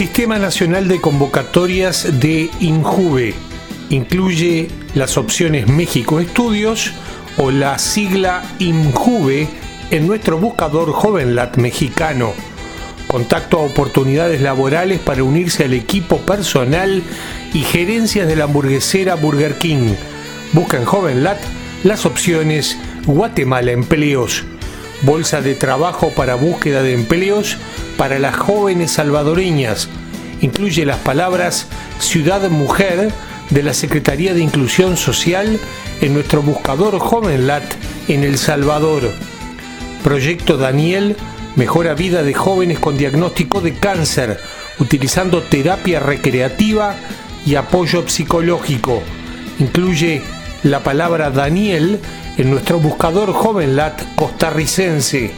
Sistema Nacional de Convocatorias de INJUVE. Incluye las opciones México Estudios o la sigla INJUVE en nuestro buscador JovenLat mexicano. Contacto a oportunidades laborales para unirse al equipo personal y gerencias de la hamburguesera Burger King. Busca en JovenLat las opciones Guatemala Empleos. Bolsa de trabajo para búsqueda de empleos para las jóvenes salvadoreñas. Incluye las palabras Ciudad Mujer de la Secretaría de Inclusión Social en nuestro buscador JovenLat en El Salvador. Proyecto Daniel mejora vida de jóvenes con diagnóstico de cáncer, utilizando terapia recreativa y apoyo psicológico. Incluye la palabra Daniel en nuestro buscador JovenLat costarricense.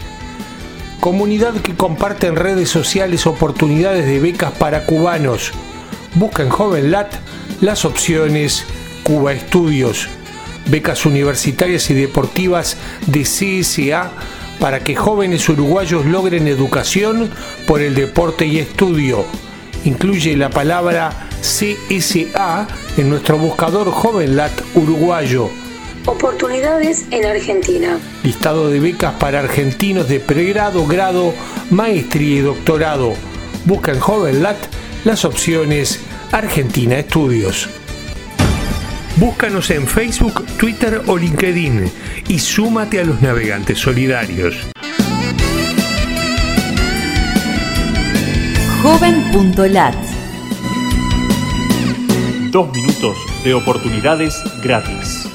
Comunidad que comparte en redes sociales oportunidades de becas para cubanos. Busca en JovenLat las opciones Cuba Estudios, becas universitarias y deportivas de CSA para que jóvenes uruguayos logren educación por el deporte y estudio. Incluye la palabra CSA en nuestro buscador JovenLat uruguayo. Oportunidades en Argentina. Listado de becas para argentinos de pregrado, grado, maestría y doctorado. Busca en JovenLat las opciones Argentina Estudios. Búscanos en Facebook, Twitter o LinkedIn y súmate a los navegantes solidarios. Joven.lat Dos minutos de oportunidades gratis.